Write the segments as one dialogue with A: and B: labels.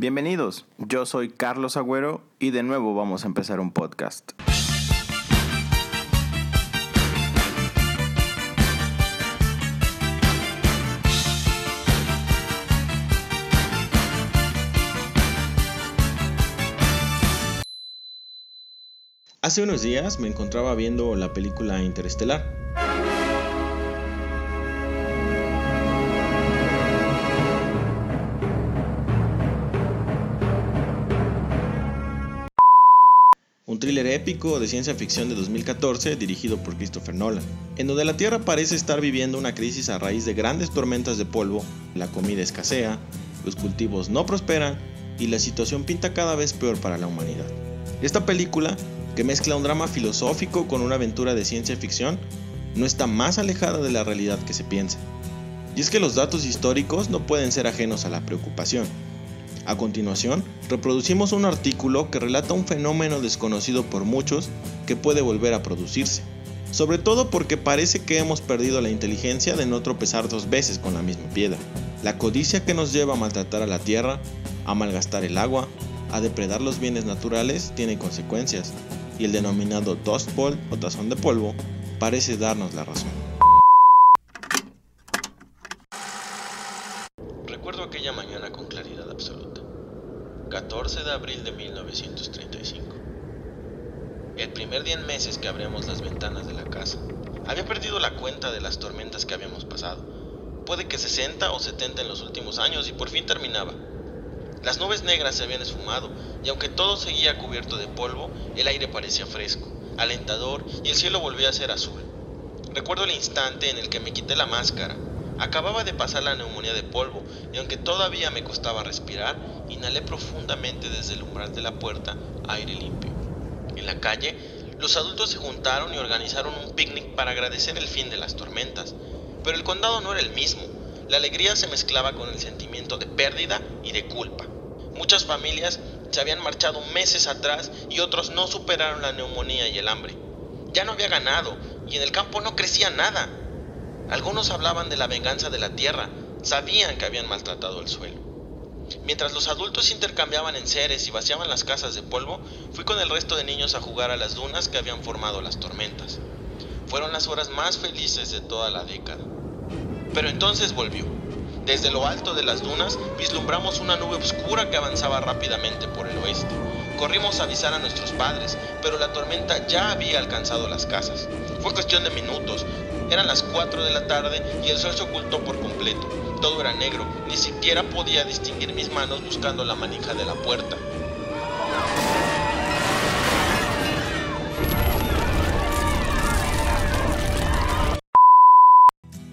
A: Bienvenidos, yo soy Carlos Agüero y de nuevo vamos a empezar un podcast.
B: Hace unos días me encontraba viendo la película Interestelar. Un thriller épico de ciencia ficción de 2014 dirigido por Christopher Nolan, en donde la Tierra parece estar viviendo una crisis a raíz de grandes tormentas de polvo, la comida escasea, los cultivos no prosperan y la situación pinta cada vez peor para la humanidad. Esta película, que mezcla un drama filosófico con una aventura de ciencia ficción, no está más alejada de la realidad que se piensa. Y es que los datos históricos no pueden ser ajenos a la preocupación. A continuación, reproducimos un artículo que relata un fenómeno desconocido por muchos que puede volver a producirse, sobre todo porque parece que hemos perdido la inteligencia de no tropezar dos veces con la misma piedra. La codicia que nos lleva a maltratar a la tierra, a malgastar el agua, a depredar los bienes naturales tiene consecuencias, y el denominado Dust Bowl o tazón de polvo parece darnos la razón.
C: Recuerdo aquella mañana con claridad absoluta. 14 de abril de 1935. El primer día en meses que abrimos las ventanas de la casa. Había perdido la cuenta de las tormentas que habíamos pasado. Puede que 60 o 70 en los últimos años y por fin terminaba. Las nubes negras se habían esfumado y aunque todo seguía cubierto de polvo, el aire parecía fresco, alentador y el cielo volvía a ser azul. Recuerdo el instante en el que me quité la máscara, Acababa de pasar la neumonía de polvo y aunque todavía me costaba respirar, inhalé profundamente desde el umbral de la puerta aire limpio. En la calle, los adultos se juntaron y organizaron un picnic para agradecer el fin de las tormentas. Pero el condado no era el mismo. La alegría se mezclaba con el sentimiento de pérdida y de culpa. Muchas familias se habían marchado meses atrás y otros no superaron la neumonía y el hambre. Ya no había ganado y en el campo no crecía nada. Algunos hablaban de la venganza de la tierra, sabían que habían maltratado el suelo. Mientras los adultos intercambiaban enseres y vaciaban las casas de polvo, fui con el resto de niños a jugar a las dunas que habían formado las tormentas. Fueron las horas más felices de toda la década. Pero entonces volvió. Desde lo alto de las dunas vislumbramos una nube oscura que avanzaba rápidamente por el oeste. Corrimos a avisar a nuestros padres, pero la tormenta ya había alcanzado las casas. Fue cuestión de minutos, eran las 4 de la tarde y el sol se ocultó por completo. Todo era negro, ni siquiera podía distinguir mis manos buscando la manija de la puerta.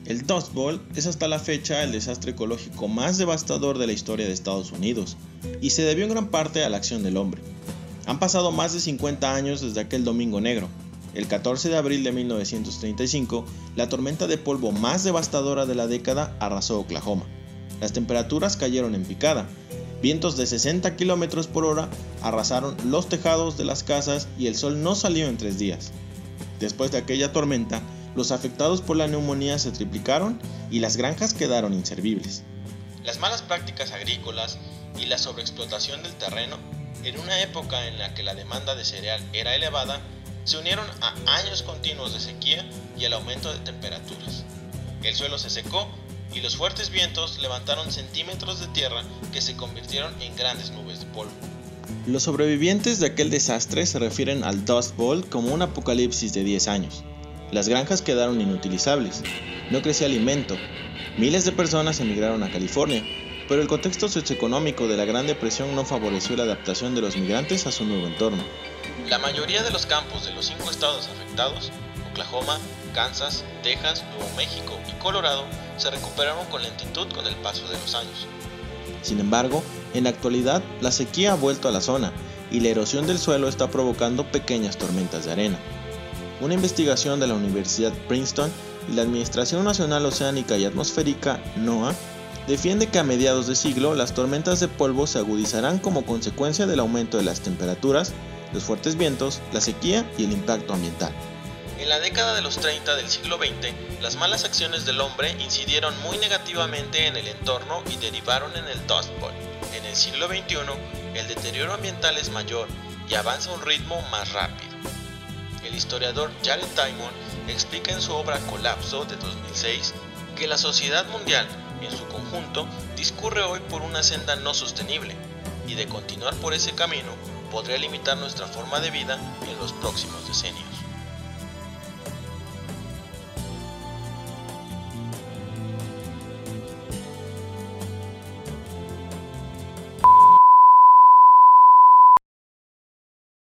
B: El Dust Bowl es hasta la fecha el desastre ecológico más devastador de la historia de Estados Unidos, y se debió en gran parte a la acción del hombre. Han pasado más de 50 años desde aquel Domingo Negro, el 14 de abril de 1935, la tormenta de polvo más devastadora de la década arrasó Oklahoma. Las temperaturas cayeron en picada. Vientos de 60 km por hora arrasaron los tejados de las casas y el sol no salió en tres días. Después de aquella tormenta, los afectados por la neumonía se triplicaron y las granjas quedaron inservibles.
C: Las malas prácticas agrícolas y la sobreexplotación del terreno, en una época en la que la demanda de cereal era elevada, se unieron a años continuos de sequía y al aumento de temperaturas. El suelo se secó y los fuertes vientos levantaron centímetros de tierra que se convirtieron en grandes nubes de polvo.
B: Los sobrevivientes de aquel desastre se refieren al Dust Bowl como un apocalipsis de 10 años. Las granjas quedaron inutilizables, no crecía alimento, miles de personas emigraron a California, pero el contexto socioeconómico de la Gran Depresión no favoreció la adaptación de los migrantes a su nuevo entorno.
C: La mayoría de los campos de los cinco estados afectados, Oklahoma, Kansas, Texas, Nuevo México y Colorado, se recuperaron con lentitud con el paso de los años.
B: Sin embargo, en la actualidad, la sequía ha vuelto a la zona y la erosión del suelo está provocando pequeñas tormentas de arena. Una investigación de la Universidad Princeton y la Administración Nacional Oceánica y Atmosférica, NOAA, defiende que a mediados de siglo las tormentas de polvo se agudizarán como consecuencia del aumento de las temperaturas los fuertes vientos, la sequía y el impacto ambiental.
C: En la década de los 30 del siglo XX, las malas acciones del hombre incidieron muy negativamente en el entorno y derivaron en el Dust Bowl. En el siglo XXI, el deterioro ambiental es mayor y avanza a un ritmo más rápido. El historiador Jared Diamond explica en su obra Colapso de 2006 que la sociedad mundial en su conjunto discurre hoy por una senda no sostenible y de continuar por ese camino podría limitar nuestra forma de vida en los próximos decenios.